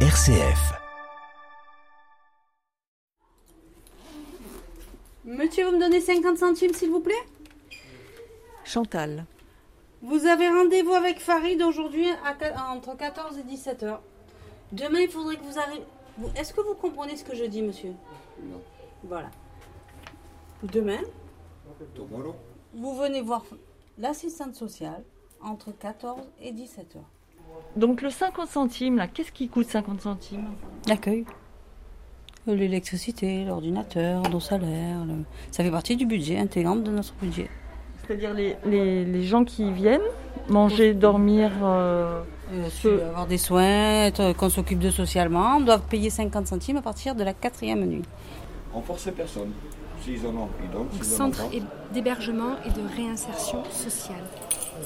RCF. Monsieur, vous me donnez 50 centimes, s'il vous plaît? Chantal. Vous avez rendez-vous avec Farid aujourd'hui entre 14 et 17 heures. Demain, il faudrait que vous arriviez... Est-ce que vous comprenez ce que je dis, monsieur? Non. Voilà. Demain, Tomorrow? vous venez voir l'assistante sociale entre 14 et 17 heures. Donc le 50 centimes, là, qu'est-ce qui coûte 50 centimes? L'accueil. L'électricité, l'ordinateur, nos salaires. le- Ça fait partie du budget intégrant de notre budget. C'est-à-dire les, les, les gens qui viennent manger, dormir. euh, Euh, Peu- avoir des soins, être- qu'on s'occupe de socialement, doivent payer 50 centimes à partir de la quatrième nuit. On force personne. S'ils en ont, ils donnent. Donc, S'ils en ont centre d'hébergement et de réinsertion sociale.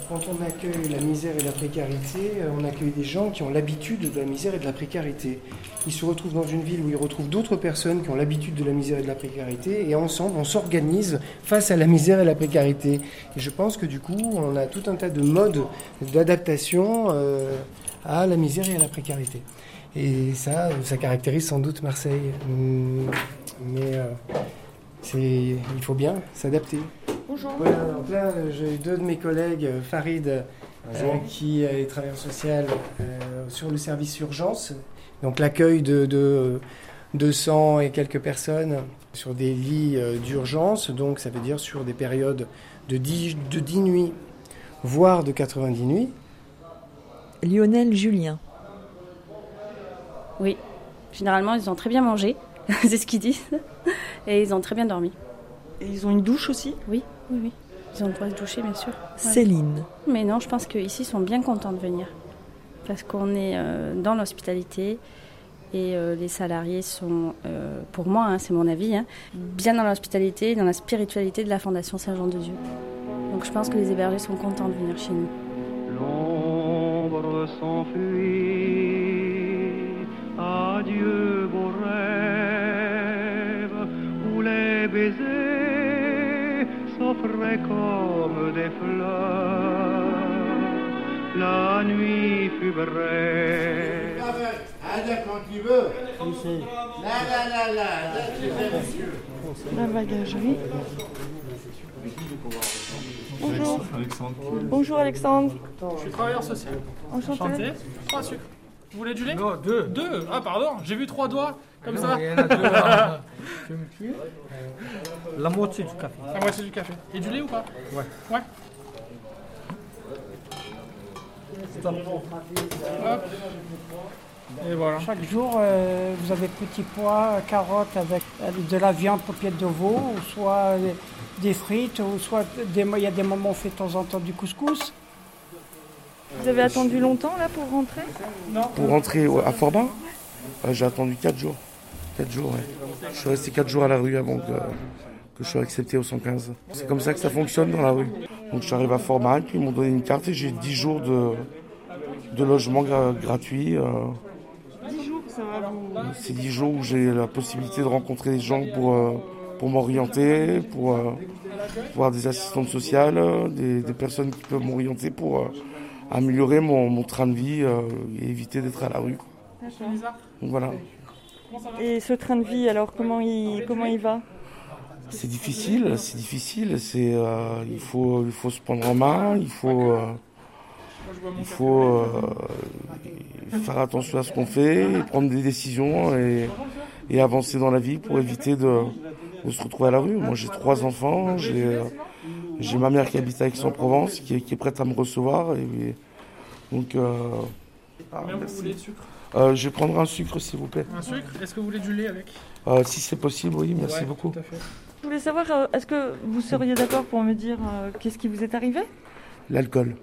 Quand on accueille la misère et la précarité, euh, on accueille des gens qui ont l'habitude de la misère et de la précarité. Ils se retrouvent dans une ville où ils retrouvent d'autres personnes qui ont l'habitude de la misère et de la précarité, et ensemble, on s'organise face à la misère et la précarité. Et je pense que du coup, on a tout un tas de modes d'adaptation euh, à la misère et à la précarité. Et ça, ça caractérise sans doute Marseille. Hum, Mais euh, il faut bien s'adapter. Bonjour. Voilà, donc là, j'ai deux de mes collègues, euh, Farid, euh, qui est travailleur social euh, sur le service urgence, donc l'accueil de, de 200 et quelques personnes sur des lits d'urgence, donc ça veut dire sur des périodes de 10, de 10 nuits, voire de 90 nuits. Lionel Julien. Oui. Généralement, ils ont très bien mangé. C'est ce qu'ils disent. Et ils ont très bien dormi. Et ils ont une douche aussi Oui, oui, oui. Ils ont le droit de se doucher, bien sûr. Céline. Mais non, je pense qu'ici, ils sont bien contents de venir. Parce qu'on est euh, dans l'hospitalité. Et euh, les salariés sont, euh, pour moi, hein, c'est mon avis, hein, bien dans l'hospitalité et dans la spiritualité de la Fondation Saint-Jean de Dieu. Donc je pense que les hébergés sont contents de venir chez nous. L'ombre s'enfuit, adieu baisers s'offraient comme des fleurs. La nuit fut brève. La bagagerie. Bonjour. Bonjour Alexandre. Je suis travailleur social. Enchanté. Enchanté. Trois sucres. Vous voulez du lait Non, deux. Deux Ah, pardon, j'ai vu trois doigts, comme ça. La moitié du café. La moitié du café. Et du lait ou pas Ouais. Ouais. Hop. Et voilà. Chaque jour, euh, vous avez petits pois, carottes avec euh, de la viande paupiette de veau, ou soit euh, des frites, ou soit des, il y a des moments on fait de temps en temps du couscous. Vous avez attendu longtemps là pour rentrer? Pour rentrer à Forbat, euh, j'ai attendu 4 jours. 4 jours, ouais. Je suis resté 4 jours à la rue avant que, que je sois accepté au 115. C'est comme ça que ça fonctionne dans la rue. Donc je suis arrivé à puis ils m'ont donné une carte et j'ai 10 jours de, de logement gra- gratuit. euh. 10 jours, ça va vous. C'est 10 jours où j'ai la possibilité de rencontrer des gens pour, euh, pour m'orienter, pour euh, voir des assistantes sociales, euh, des, des personnes qui peuvent m'orienter pour euh, améliorer mon, mon train de vie euh, et éviter d'être à la rue. Donc voilà. Et ce train de vie, alors comment il, comment il va? C'est difficile, c'est difficile. C'est, euh, il faut, il faut se prendre en main. Il faut, euh, il faut euh, faire attention à ce qu'on fait, et prendre des décisions et, et avancer dans la vie pour éviter de, de se retrouver à la rue. Moi, j'ai trois enfants. J'ai, euh, j'ai ma mère qui habite à Aix-en-Provence, qui est, qui est prête à me recevoir. Et, et donc, euh, ah, Combien vous voulez de sucre Euh, je vais prendre un sucre, s'il vous plaît. Un sucre? Est-ce que vous voulez du lait avec? Euh, si c'est possible, oui, merci Ouais, beaucoup. tout à fait. Je voulais savoir, euh, est-ce que vous seriez d'accord pour me dire euh, qu'est-ce qui vous est arrivé? L'alcool.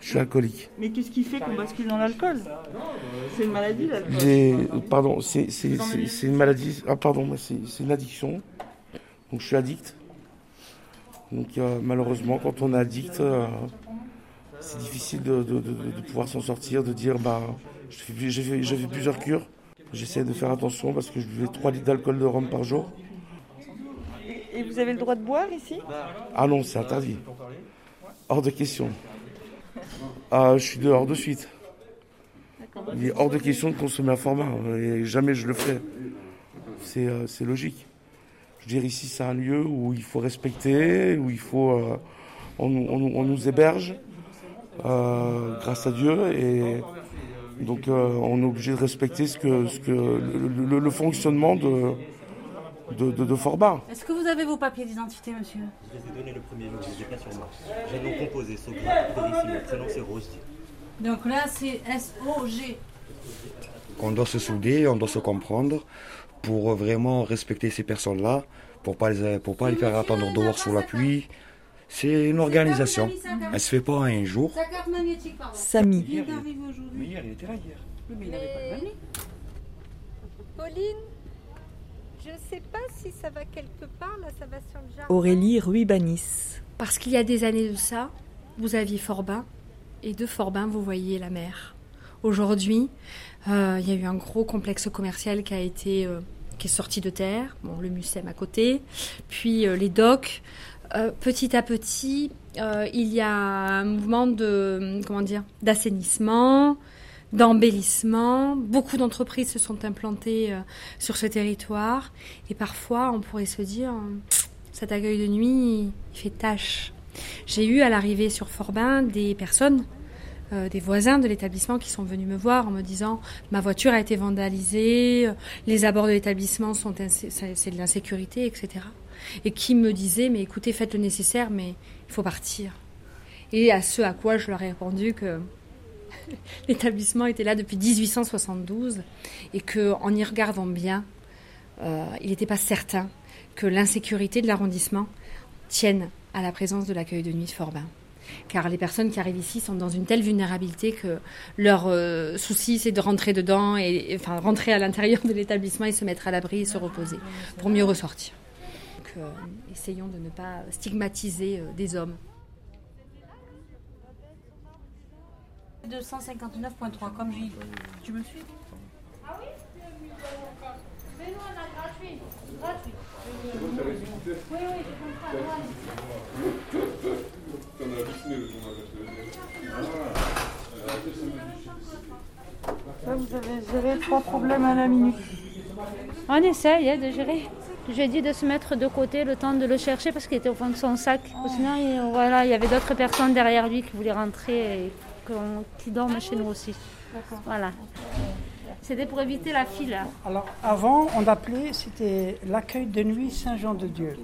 Je suis alcoolique. Mais qu'est-ce qui fait qu'on bascule dans l'alcool? C'est une maladie l'alcool pardon, c'est, une maladie. Ah pardon, c'est une addiction. Donc je suis addict. Donc euh, malheureusement, quand on est addict, euh, c'est difficile de, de- de- de pouvoir s'en sortir, de dire bah j'ai fait, j'ai fait- j'ai fait plusieurs cures. J'essaie de faire attention parce que je buvais 3 litres d'alcool de rhum par jour. Et vous avez le droit de boire ici? Ah non, c'est interdit. Hors de question. Ah, je suis dehors de suite. Il est hors de question de consommer un format. Et jamais je le ferai. C'est euh, c'est logique. Je veux dire, ici, c'est un lieu où il faut respecter, où il faut. euh, on, nous- on nous- on nous héberge, euh, grâce à Dieu. Et donc, euh, on est obligé de respecter ce que, ce que, le, le- le fonctionnement de, de, de. Est-ce que vous avez vos papiers d'identité, monsieur? Je vous ai donné le premier nom, je ne les ai pas sur moi. J'ai nom composé, Corissi, mon prénom c'est. Donc là, c'est S-O-G. On doit se souder, on doit se comprendre pour vraiment respecter ces personnes-là, pour pas les, pour pas les faire attendre dehors sous la pluie. C'est une organisation. Elle se fait pas en un jour. Samy. Il arrive aujourd'hui. hier, il était là hier. Oui, mais il n'avait pas le permis. Pauline, je ne sais pas si ça va quelque part, là, ça va sur le jardin. Aurélie Ruibanis. Parce qu'il y a des années de ça, vous aviez Forbin, et de Forbin, vous voyiez la mer. Aujourd'hui, euh, il y a eu un gros complexe commercial qui a été euh, qui est sorti de terre, bon, le Mucem à côté, puis euh, les docks. Euh, petit à petit, euh, il y a un mouvement de comment dire d'assainissement, d'embellissement. Beaucoup d'entreprises se sont implantées euh, sur ce territoire, et parfois, on pourrait se dire, euh, cet accueil de nuit, il fait tâche. J'ai eu à l'arrivée sur Forbin des personnes, euh, des voisins de l'établissement qui sont venus me voir en me disant ma voiture a été vandalisée, euh, les abords de l'établissement sont c'est de l'insécurité, etc. Et qui me disaient mais écoutez faites le nécessaire mais il faut partir. Et à ce à quoi je leur ai répondu que l'établissement était là depuis 1872 et que en y regardant bien, euh, il n'était pas certain que l'insécurité de l'arrondissement tienne à la présence de l'accueil de nuit de Forbin. Car les personnes qui arrivent ici sont dans une telle vulnérabilité que leur euh, souci, c'est de rentrer dedans, et, et- enfin rentrer à l'intérieur de l'établissement et se mettre à l'abri et se reposer pour mieux ressortir. Donc, euh, essayons de ne pas stigmatiser euh, des hommes. 259.3, comme j'ai. Tu me suis? Vous avez géré trois problèmes à la minute. On essaye hein, de gérer. J'ai dit de se mettre de côté le temps de le chercher parce qu'il était au fond de son sac. Sinon, il, voilà, il y avait d'autres personnes derrière lui qui voulaient rentrer et qu'on- qui dorment chez nous aussi. Voilà. C'était pour éviter la file. Alors, avant, on appelait, c'était l'accueil de nuit Saint-Jean-de-Dieu.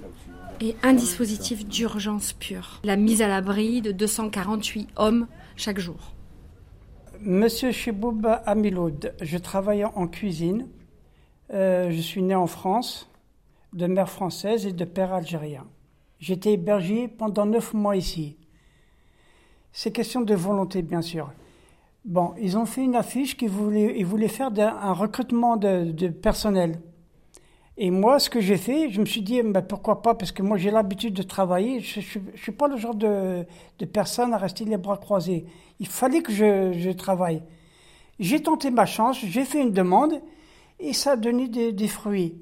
Et un dispositif d'urgence pure. La mise à l'abri de 248 hommes chaque jour. Monsieur Cheboub Amiloud, je travaille en cuisine. Euh, je suis né en France, de mère française et de père algérien. J'étais hébergé pendant neuf mois ici. C'est question de volonté, bien sûr. Bon, ils ont fait une affiche qu'ils voulaient, ils voulaient faire un recrutement de personnel. Et moi, ce que j'ai fait, je me suis dit, ben, pourquoi pas, parce que moi j'ai l'habitude de travailler. Je ne suis pas le genre de, de personne à rester les bras croisés. Il fallait que je, je travaille. J'ai tenté ma chance, j'ai fait une demande et ça a donné des, des fruits.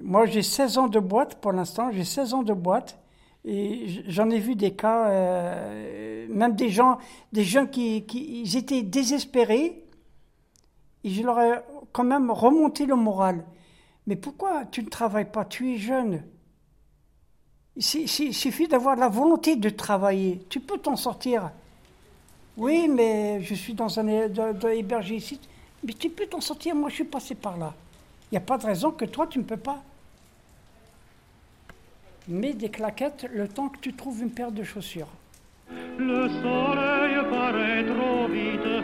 Moi, j'ai 16 ans de boîte pour l'instant, j'ai 16 ans de boîte et j'en ai vu des cas, euh, même des gens, des gens qui, qui étaient désespérés et je leur ai quand même remonté le moral. Mais pourquoi tu ne travailles pas? Tu es jeune. Il su- il suffit d'avoir la volonté de travailler. Tu peux t'en sortir. Oui, mais je suis dans un hébergé ici. Mais tu peux t'en sortir. Moi, je suis passé par là. Il n'y a pas de raison que toi, tu ne peux pas. Mets des claquettes le temps que tu trouves une paire de chaussures. Le soleil paraît trop vite,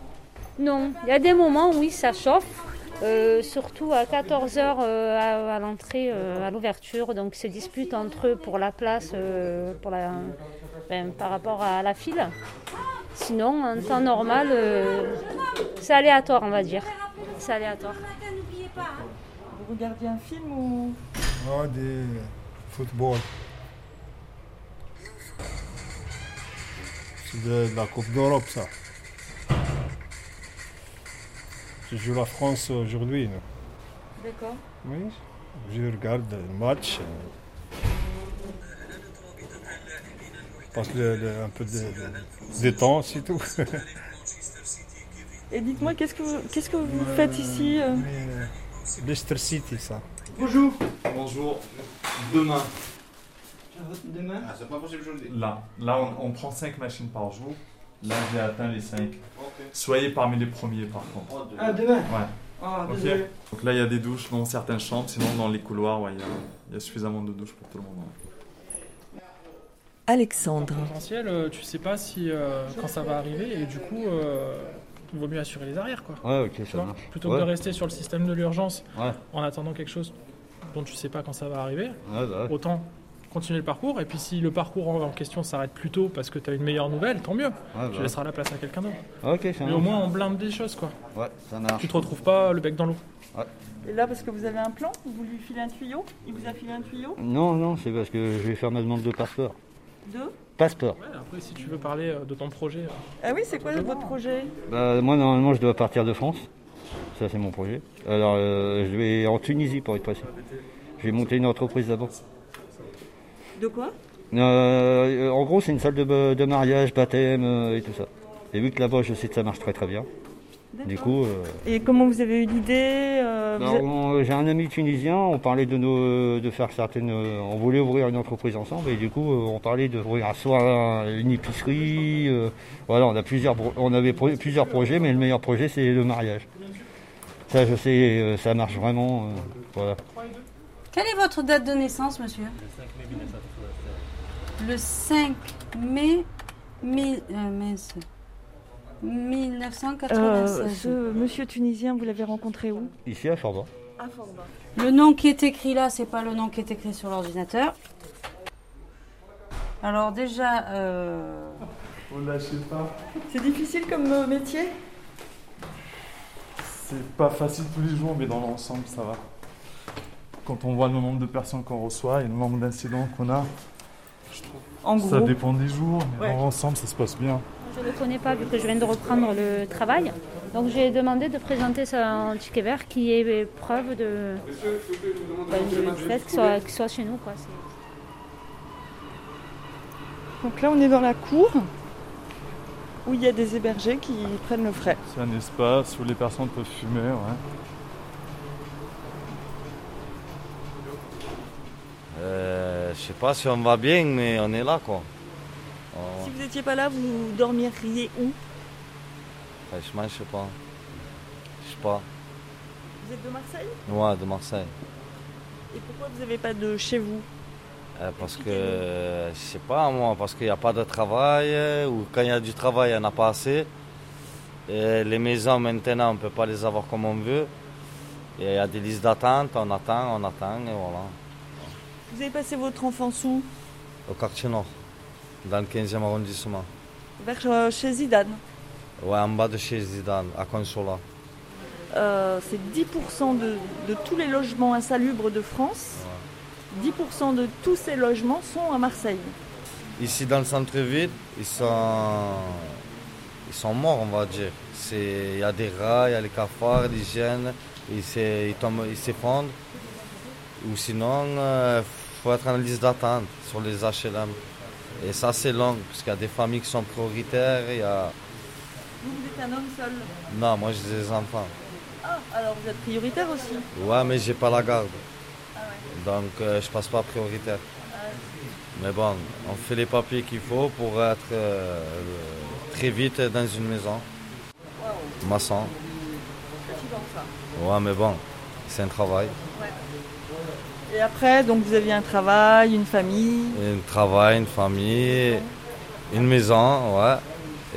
Non, il y a des moments où oui, ça chauffe. euh, surtout à 14h à, à l'entrée, euh, à l'ouverture. Donc se disputent entre eux pour la place euh, pour la, ben, par rapport à la file. Sinon, en temps normal, euh, c'est aléatoire, on va dire. C'est aléatoire. Vous regardiez un film ou? Ah, des football. C'est de la Coupe d'Europe, ça. Je joue la France aujourd'hui. D'accord. Oui, je regarde le match. euh. Passe le- le- un peu de, de- de temps, c'est tout. Et dites-moi, qu'est-ce que vous, qu'est-ce que vous faites ici euh Leicester City, ça. Bonjour. Bonjour. Demain. Demain? Ah, c'est pas possible aujourd'hui. Là, là on, on prend 5 machines par jour. Là, j'ai atteint les 5. Soyez parmi les premiers, par contre. Ah, demain Ouais. Ah. Donc là, il y a des douches dans certaines chambres. Sinon, dans les couloirs, ouais, il y, a, il y a suffisamment de douches pour tout le monde. ouais. Alexandre. Potentiel, euh, tu sais pas si euh, quand ça va arriver et du coup, euh, il vaut mieux assurer les arrières quoi. Ouais, ok, ça marche. Plutôt Ouais. que de rester sur le système de l'urgence Ouais. en attendant quelque chose dont tu sais pas quand ça va arriver, Ouais, bah ouais. autant continuer le parcours et puis si le parcours en en question s'arrête plus tôt parce que tu as une meilleure nouvelle, tant mieux. bah tu ouais. laisseras la place à quelqu'un d'autre. Ok, ça Mais au marche. moins on blinde des choses quoi. Ouais, ça marche. Tu te retrouves pas le bec dans l'eau. Ouais. Et là, parce que vous avez un plan, vous lui filez un tuyau? Il vous a filé un tuyau? Non, non, c'est parce que je vais faire ma demande de passeport. Deux Passeport. Ouais, après si tu veux parler euh, de ton projet. euh, Ah oui, c'est quoi votre projet? Bah, moi, normalement, je dois partir de France. Ça, c'est mon projet. Alors, euh, je vais en Tunisie, pour être précis. Je vais monter une entreprise là-bas. De quoi Euh, en gros, c'est une salle de, de mariage, baptême euh, et tout ça. Et vu que là-bas, je sais que ça marche très très bien. Du coup, euh, Et comment vous avez eu l'idée euh, on- j'ai un ami tunisien, on parlait de, nos, de faire certaines... On voulait ouvrir une entreprise ensemble et du coup, on parlait d'ouvrir soit un- une épicerie. euh, voilà, on, a plusieurs, on avait plusieurs projets, mais le meilleur projet, c'est le mariage. Ça, je sais, ça marche vraiment. voilà. Quelle est votre date de naissance, monsieur Le 5 mai mille- euh, mince. 1996. Euh, ce monsieur tunisien, vous l'avez rencontré où? Ici, à Chorba. À Forba. Le nom qui est écrit là, c'est pas le nom qui est écrit sur l'ordinateur. Alors déjà, euh, Vous lâchez pas. C'est difficile comme euh, métier? C'est pas facile tous les jours, mais dans l'ensemble, ça va. Quand on voit le nombre de personnes qu'on reçoit et le nombre d'incidents qu'on a, je trouve En ça gros. dépend des jours, mais Ouais. dans l'ensemble, ça se passe bien. Je ne le connais pas vu que je viens de reprendre le travail. Donc j'ai demandé de présenter son ticket vert qui est preuve de, du du fait qu'il soit, soit chez nous. Quoi. Donc là, on est dans la cour où il y a des hébergés qui prennent le frais. C'est un espace où les personnes peuvent fumer, ouais. Je sais pas si on va bien, mais on est là quoi. On- Si vous n'étiez pas là, vous dormiriez où? Franchement, je sais pas. Je sais pas. Vous êtes de Marseille? Ouais, de Marseille. Et pourquoi vous n'avez pas de chez vous? Euh, parce que, je sais pas moi, parce qu'il n'y a pas de travail, euh, ou quand il y a du travail, il n'y en a pas assez. Et les maisons maintenant, on ne peut pas les avoir comme on veut. Il y a des listes d'attente, on attend, on attend, et voilà. Vous avez passé votre enfance où? Au quartier nord, dans le 15e arrondissement. Vers euh, chez Zidane. Ouais, en bas de chez Zidane, à Consola. Euh, c'est 10% de, de tous les logements insalubres de France. 10% de tous ces logements sont à Marseille. Ici dans le centre-ville, ils sont, ils sont morts, on va dire. Il y a des rats, il y a les cafards, l'hygiène, ils s'effondrent. Ou sinon, il faut être en liste d'attente sur les HLM. Et ça, c'est long, parce qu'il y a des familles qui sont prioritaires. Il y a... Vous, vous êtes un homme seul? Non, moi j'ai des enfants. Ah, alors vous êtes prioritaire aussi? Ouais, mais j'ai pas la garde. Donc euh, je passe pas prioritaire. Mais bon, on fait les papiers qu'il faut pour être euh, très vite dans une maison. Maçon. Fatigant ça. Ouais, mais bon, c'est un travail. Et après, donc vous aviez un travail, une famille. Un travail, une famille, une maison, ouais.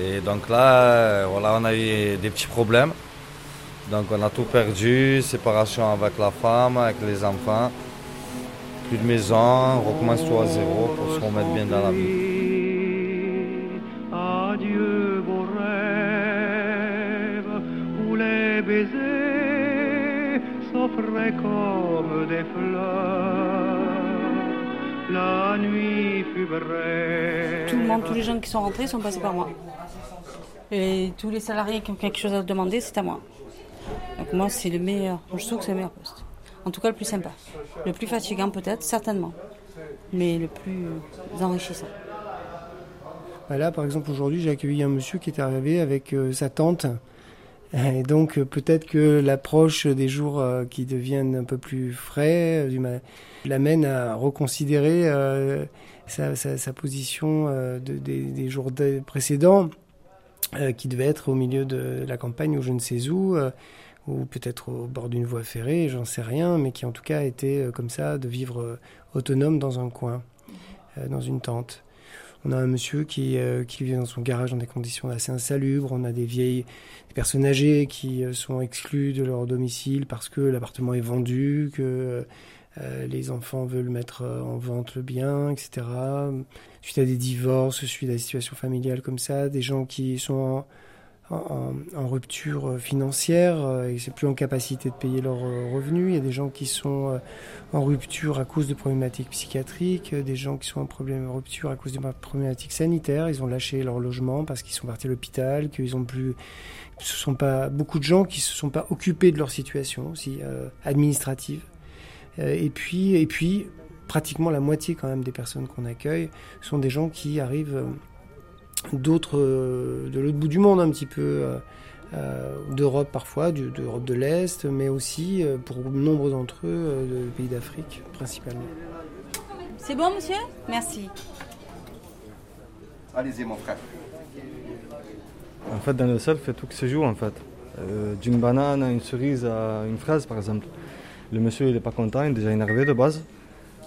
Et donc là, euh, voilà, on a eu des petits problèmes. Donc on a tout perdu, séparation avec la femme, avec les enfants. Plus de maison, on recommence tout à zéro pour se remettre bien dans la vie. Qui sont rentrés sont passés par moi. Et tous les salariés qui ont quelque chose à demander, c'est à moi. Donc moi, c'est le meilleur. Je trouve que c'est le meilleur poste. En tout cas, le plus sympa. Le plus fatigant peut-être, certainement. Mais le plus enrichissant. Bah Là, par exemple, aujourd'hui, j'ai accueilli un monsieur qui est arrivé avec euh, sa tante. Et donc, euh, peut-être que l'approche des jours euh, qui deviennent un peu plus frais l'amène à reconsidérer sa, sa- position euh, de- des, jours de- précédents, euh, qui devait être au milieu de la campagne ou je ne sais où, euh, ou peut-être au bord d'une voie ferrée, j'en sais rien, mais qui en tout cas était comme ça, de vivre autonome dans un coin, dans une tente. On a un monsieur qui, qui vit dans son garage dans des conditions assez insalubres. On a des vieilles des personnes âgées qui sont exclues de leur domicile parce que l'appartement est vendu, que euh, les enfants veulent mettre euh, en vente le bien, etc. Suite à des divorces, suite à des situations familiales comme ça, des gens qui sont en, rupture euh, financière et c'est plus en capacité de payer leurs revenus. Il y a des gens qui sont en rupture à cause de problématiques psychiatriques, des gens qui sont en problème, rupture à cause de problématiques sanitaires. Ils ont lâché leur logement parce qu'ils sont partis à l'hôpital, qu'ils ont plus. Ce sont pas beaucoup de gens qui se sont pas occupés de leur situation aussi administrative. Euh, et puis et puis pratiquement la moitié quand même des personnes qu'on accueille sont des gens qui arrivent euh, d'autres euh, de l'autre bout du monde un petit peu d'Europe parfois d'Europe de l'Est mais aussi pour nombre d'entre eux de pays d'Afrique principalement C'est bon, monsieur? Merci. Allez-y, mon frère. En fait, dans le y a tout qui se joue en fait. Euh, D'une banane à une cerise à une fraise, par exemple. Le monsieur, il n'est pas content, il est déjà énervé de base.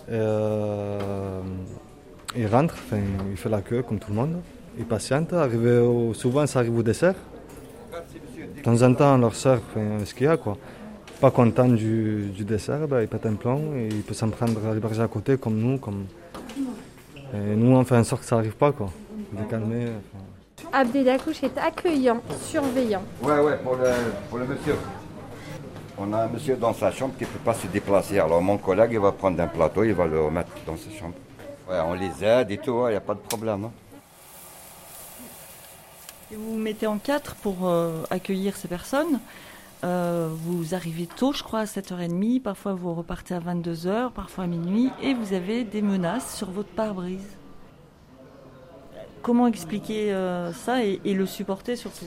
Euh, il rentre, enfin, il fait la queue comme tout le monde. Il patiente. Arrivé au- souvent, ça arrive au dessert. De temps en temps, leur sert enfin, ce qu'il y a. Quoi. Pas content du, du dessert, ben, il pète un plomb et il peut s'en prendre à l'héberger à côté, comme nous. Comme... Et nous, on fait en sorte que ça n'arrive pas. Quoi. Les calmer. enfin. Abdelakouch est accueillant, surveillant. Ouais, ouais, pour le, pour le monsieur. On a un monsieur dans sa chambre qui ne peut pas se déplacer. Alors mon collègue, il va prendre un plateau, il va le remettre dans sa chambre. Ouais, on les aide et tout, il n'y a pas de problème. hein. Vous vous mettez en quatre pour euh, accueillir ces personnes. Euh, vous arrivez tôt, je crois, à 7h30. Parfois, vous repartez à 22h, parfois à minuit. Et vous avez des menaces sur votre pare-brise. Comment expliquer euh, ça et le supporter surtout?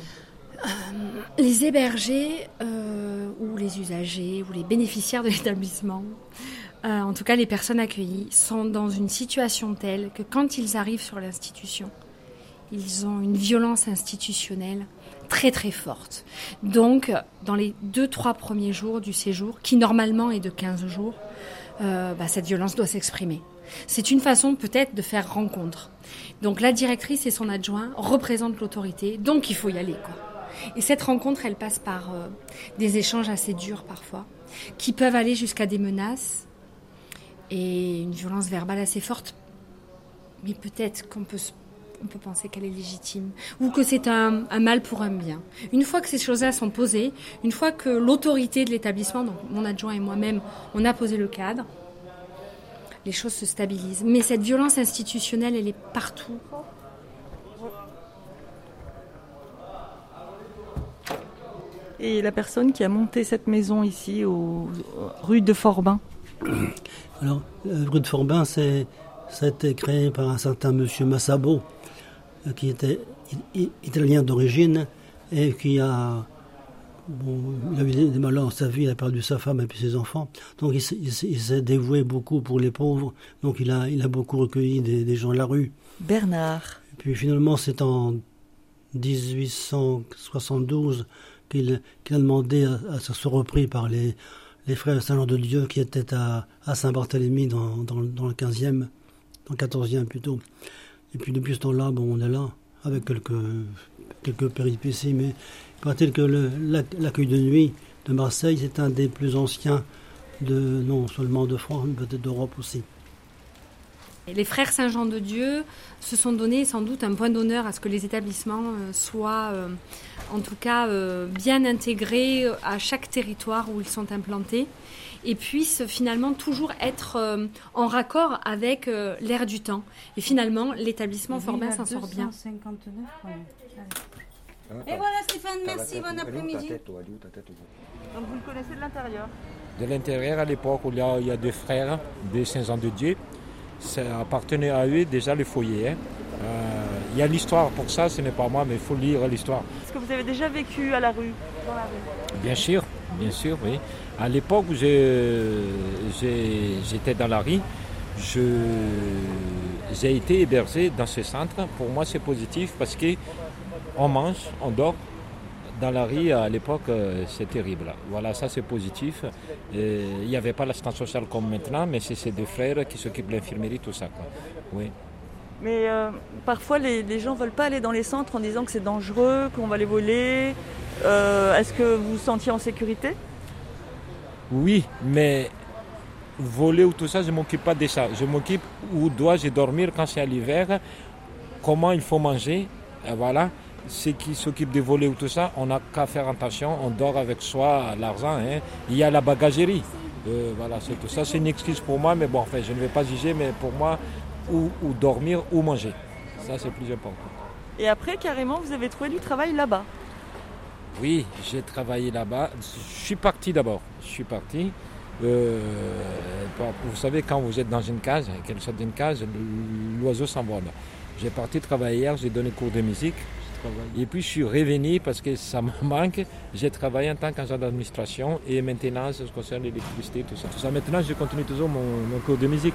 Les hébergés euh, ou les usagers ou les bénéficiaires de l'établissement, euh, en tout cas les personnes accueillies, sont dans une situation telle que quand ils arrivent sur l'institution, ils ont une violence institutionnelle très très forte. Donc, dans les deux, trois premiers jours du séjour, qui normalement est de 15 jours, euh, bah, cette violence doit s'exprimer. C'est une façon peut-être de faire rencontre. Donc la directrice et son adjoint représentent l'autorité, donc il faut y aller. Quoi. Et cette rencontre, elle passe par euh, des échanges assez durs parfois, qui peuvent aller jusqu'à des menaces et une violence verbale assez forte. Mais peut-être qu'on peut, on peut penser qu'elle est légitime, ou que c'est un, un mal pour un bien. Une fois que ces choses-là sont posées, une fois que l'autorité de l'établissement, donc mon adjoint et moi-même, on a posé le cadre, les choses se stabilisent. Mais cette violence institutionnelle, elle est partout. Et la personne qui a monté cette maison ici, au, rue de Forbin Alors, rue de Forbin, c'est, ça a été créé par un certain monsieur Massabo, euh, qui était italien d'origine et qui a, bon, il a eu des malheurs dans sa vie, il a perdu sa femme et puis ses enfants. Donc, il s'est dévoué beaucoup pour les pauvres. Donc, il a, il a beaucoup recueilli des, des gens de la rue. Bernard. Et puis, finalement, c'est en 1872 qu'il, a demandé à, se repris par les, frères Saint-Jean de Dieu qui étaient à, Saint-Barthélemy dans, le 15e, dans le 14e plutôt. Et puis depuis ce temps-là, bon, on est là. avec quelques, quelques péripéties, mais il paraît que l'accueil de nuit de Marseille, c'est un des plus anciens, non seulement de France, mais peut-être d'Europe aussi. Les frères Saint-Jean de Dieu se sont donné sans doute un point d'honneur à ce que les établissements euh, soient, euh, en tout cas, euh, bien intégrés à chaque territoire où ils sont implantés et puissent finalement toujours être euh, en raccord avec euh, l'ère du temps. Et finalement, l'établissement Forbin s'en sort bien. Et voilà Stéphane, merci, bon après-midi. Donc vous le connaissez de l'intérieur De l'intérieur, à l'époque où il y, a, il y a deux frères, des Saint-Jean-de-Dieu, ça appartenait à eux déjà le foyer. hein. Euh, il y a l'histoire pour ça, ce n'est pas moi, mais il faut lire l'histoire. Est-ce que vous avez déjà vécu à la rue Dans la rue? Bien sûr, bien sûr, oui. À l'époque où j'étais dans la rue, j'ai été hébergé dans ce centre. Pour moi, c'est positif parce que on mange, on dort. Dans la rue, à l'époque, euh, c'est terrible. Voilà, ça c'est positif. Et Il n'y avait pas l'assistance sociale comme maintenant, mais c'est ces deux frères qui s'occupent de l'infirmerie, tout ça. Quoi. Oui. Mais euh, parfois, les, les gens ne veulent pas aller dans les centres en disant que c'est dangereux, qu'on va les voler. Euh, Est-ce que vous vous sentiez en sécurité? Oui, mais voler ou tout ça, je ne m'occupe pas de ça. Je m'occupe où dois-je dormir quand c'est à l'hiver, comment il faut manger? Et voilà. Ceux qui s'occupent de voler ou tout ça, on n'a qu'à faire attention. On dort avec soi l'argent. hein. Il y a la bagagerie. Euh, voilà, c'est tout ça. C'est une excuse pour moi, mais bon, enfin, je ne vais pas juger, mais pour moi, où, où dormir, ou manger. Ça, c'est plus important. Et après, carrément, vous avez trouvé du travail là-bas. Oui, j'ai travaillé là-bas. Je suis parti d'abord. Je suis parti. Euh, vous savez, quand vous êtes dans une case, qu'elle sorte d'une case, l'oiseau s'envole. J'ai parti travailler hier, j'ai donné cours de musique. Et puis je suis revenu parce que ça me manque. J'ai travaillé en tant qu'agent d'administration et maintenance, ce qui concerne l'électricité, tout ça. Tout ça. Maintenant, je continue toujours mon, mon cours de musique.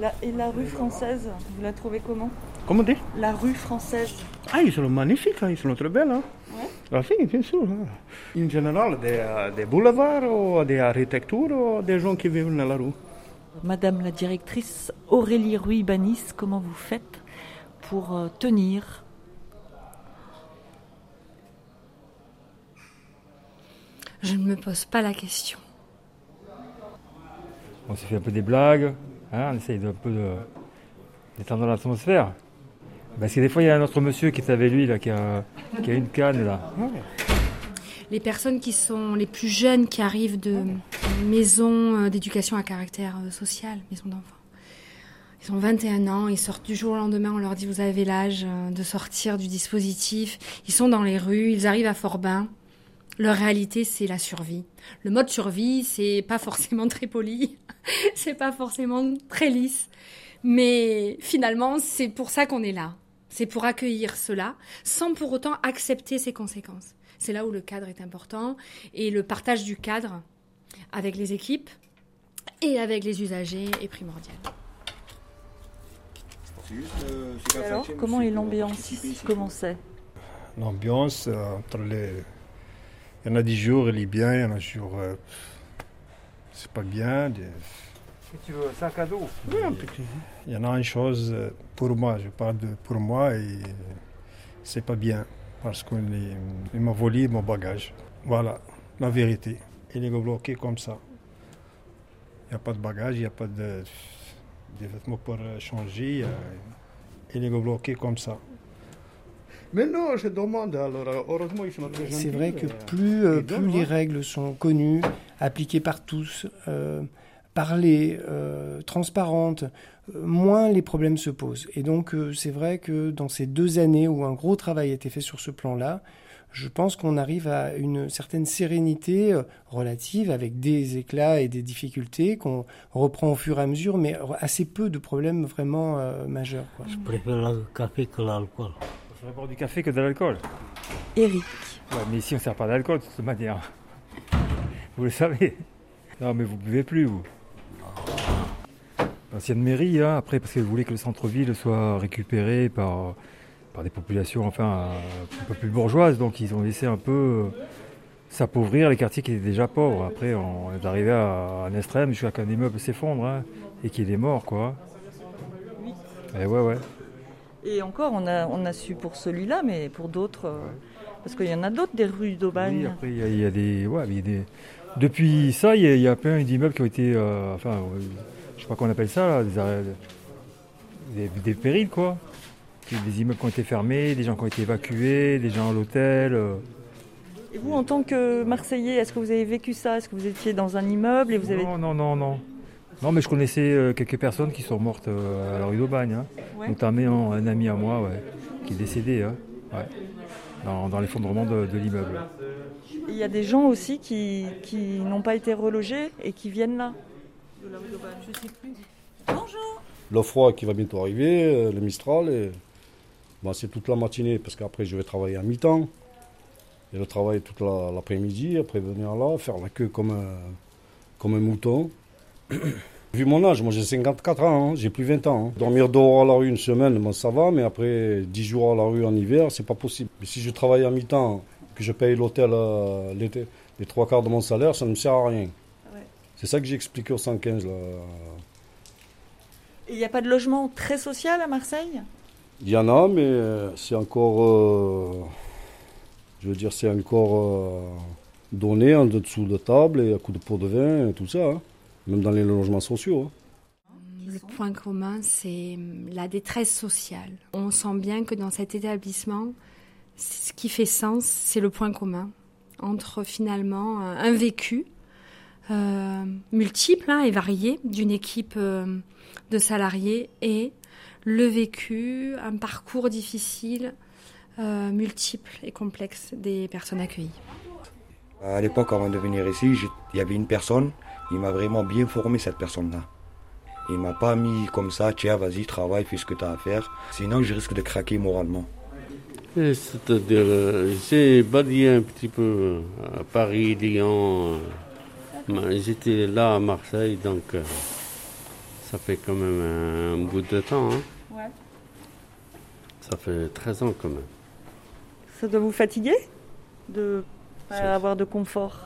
La- et la rue française, vous la trouvez comment? Comment dire? La rue française. Ah, ils sont magnifiques, hein, ils sont très belles. Hein. Ouais. Ah, si, bien sûr. hein. En général, des, euh, des boulevards, ou des architectures, ou des gens qui vivent dans la rue? Madame la directrice Aurélie Ruy-Banis, comment vous faites pour euh, tenir Je ne me pose pas la question. On s'est fait un peu des blagues, hein, on essaye d'un peu de détendre l'atmosphère. Parce que des fois, il y a un autre monsieur qui est avec lui, là, qui a, qui a une canne, là. Les personnes qui sont les plus jeunes qui arrivent de maisons euh, d'éducation à caractère euh, social, maisons d'enfants. Ils ont 21 ans, ils sortent du jour au lendemain, on leur dit vous avez l'âge euh, de sortir du dispositif. Ils sont dans les rues, ils arrivent à Forbin. Leur réalité, c'est la survie. Le mode survie, c'est pas forcément très poli, c'est pas forcément très lisse. Mais finalement, c'est pour ça qu'on est là. C'est pour accueillir cela, sans pour autant accepter ses conséquences. C'est là où le cadre est important et le partage du cadre avec les équipes et avec les usagers est primordial. Et alors, comment est l'ambiance ici Comment c'est L'ambiance euh, entre les. Il y en a des jours, il est bien, il y en a des jours. euh, c'est pas bien. des- Tu veux un sac à dos Oui, un petit. Il y en a une chose, euh, pour moi, je parle de pour moi, et c'est pas bien. Parce qu'il m'a volé mon bagage. Voilà, la vérité. Il est bloqué comme ça. Il n'y a pas de bagage, il n'y a pas de, de vêtements pour euh, changer. euh, il est bloqué comme ça. Mais non, je demande, alors euh, heureusement ils sont très C'est gentils, vrai que plus, euh, les hein. règles sont connues, appliquées par tous, euh, parlées, euh, transparentes, euh, moins les problèmes se posent. Et donc euh, c'est vrai que dans ces deux années où un gros travail a été fait sur ce plan-là, je pense qu'on arrive à une certaine sérénité relative avec des éclats et des difficultés qu'on reprend au fur et à mesure, mais assez peu de problèmes vraiment euh, majeurs. quoi. Je préfère le café que l'alcool. Je préfère boire du café que de l'alcool. Eric. Ouais, mais ici, on ne sert pas d'alcool, de toute manière. Vous le savez. Non, mais vous ne buvez plus, vous. L'ancienne mairie, là, après, parce qu'elle voulait que le centre-ville soit récupéré par, par des populations, enfin, un peu plus bourgeoises, donc ils ont laissé un peu s'appauvrir les quartiers qui étaient déjà pauvres. Après, on est arrivé à un extrême jusqu'à qu'un immeuble s'effondre hein, et qu'il y ait des morts, quoi. Et ouais, ouais. Et encore, on a, on a su pour celui-là, mais pour d'autres. euh, parce qu'il y en a d'autres des rues d'Aubagne. Oui, après, il y, a- il y a des. Ouais, il y a des... Depuis ça, il y, a, il y a plein d'immeubles qui ont été. euh, enfin, je sais pas qu'on appelle ça, là, des, arrêts- des, des périls, quoi. Des- immeubles qui ont été fermés, des gens qui ont été évacués, des gens à l'hôtel. euh. Et vous, en tant que Marseillais, est-ce que vous avez vécu ça? Est-ce que vous étiez dans un immeuble et vous avez... Non, non, non, non. Non, mais je connaissais euh, quelques personnes qui sont mortes euh, à la rue d'Aubagne. hein. Ouais. Notamment un ami à moi, ouais, qui est décédé, hein, ouais, dans, dans l'effondrement de, de l'immeuble. Il y a des gens aussi qui, qui n'ont pas été relogés et qui viennent là? De la rue d'Aubagne. Je sais plus. Bonjour le froid qui va bientôt arriver, euh, le Mistral. Et... bon, c'est toute la matinée parce qu'après je vais travailler à mi-temps. Et le travail toute la- l'après-midi, après venir là, faire la queue comme un, comme un mouton. Vu mon âge, moi j'ai 54 ans, hein, j'ai plus 20 ans. hein. Dormir dehors à la rue une semaine, bon, ça va, mais après 10 jours à la rue en hiver, c'est pas possible. Mais si je travaille à mi-temps, que je paye l'hôtel euh, l'été- les trois quarts de mon salaire, ça ne me sert à rien. C'est ça que j'ai expliqué au 115 là. Et il n'y a pas de logement très social à Marseille? Il y en a, mais euh, c'est encore. euh, je veux dire, c'est encore euh, donné en dessous de table et à coup de pot de vin et tout ça. hein. Même dans les logements sociaux. hein. Le point commun, c'est hum, la détresse sociale. On sent bien que dans cet établissement, ce qui fait sens, c'est le point commun entre finalement un vécu euh, multiple hein, et varié d'une équipe euh, de salariés et le vécu, un parcours difficile, euh, multiple et complexe des personnes accueillies. À l'époque, avant de venir ici, il y avait une personne, il m'a vraiment bien formé, cette personne-là. Il m'a pas mis comme ça, tiens, vas-y, travaille, fais ce que tu as à faire. Sinon, je risque de craquer moralement. C'est-à-dire, j'ai balayé un petit peu à Paris, Lyon. J'étais là à Marseille, donc euh, ça fait quand même un, bout de temps. hein. Ouais. Ça fait 13 ans quand même. Ça doit vous fatiguer de pas avoir de confort?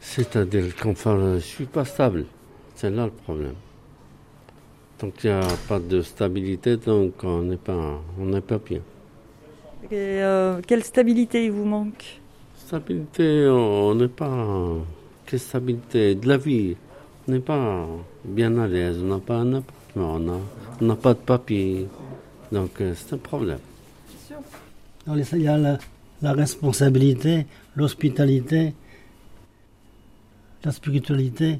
C'est-à-dire, le confort, je suis pas stable. C'est là le problème. Donc il n'y a pas de stabilité, donc on n'est pas, on n'est pas bien. Et, euh, Quelle stabilité il vous manque? Stabilité, on n'est pas. Quelle stabilité De la vie. On n'est pas bien à l'aise, on n'a pas un appartement, on n'a pas de papier. Donc euh, c'est un problème. Alors, il y a la, la responsabilité, l'hospitalité, la spiritualité,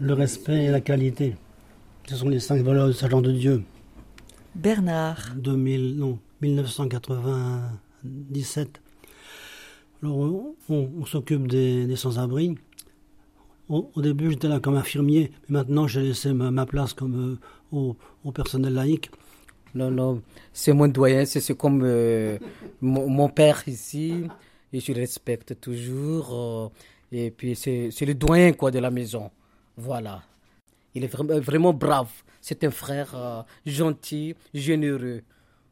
le respect et la qualité. Ce sont les cinq valeurs du sergent de Dieu. Bernard. 2000, non, 1997. Alors, on, on- on s'occupe des, des sans-abri. Au, début, j'étais là comme infirmier, mais maintenant, j'ai laissé ma, place comme euh, au, personnel laïque. Non, non, c'est mon doyen, c'est comme euh, mon, père ici, et je le respecte toujours. euh, et puis c'est le doyen quoi de la maison. Voilà. Il est vraiment, brave. C'est un frère gentil, généreux,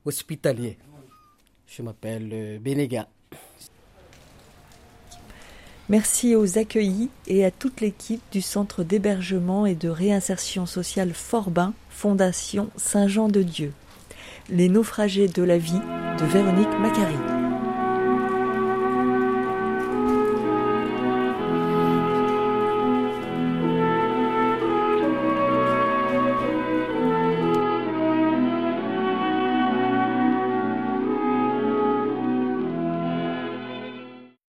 hospitalier. Je m'appelle Bénéga. Merci aux accueillis et à toute l'équipe du Centre d'hébergement et de réinsertion sociale Forbin, Fondation Saint-Jean de Dieu. Les naufragés de la vie de Véronique Macari.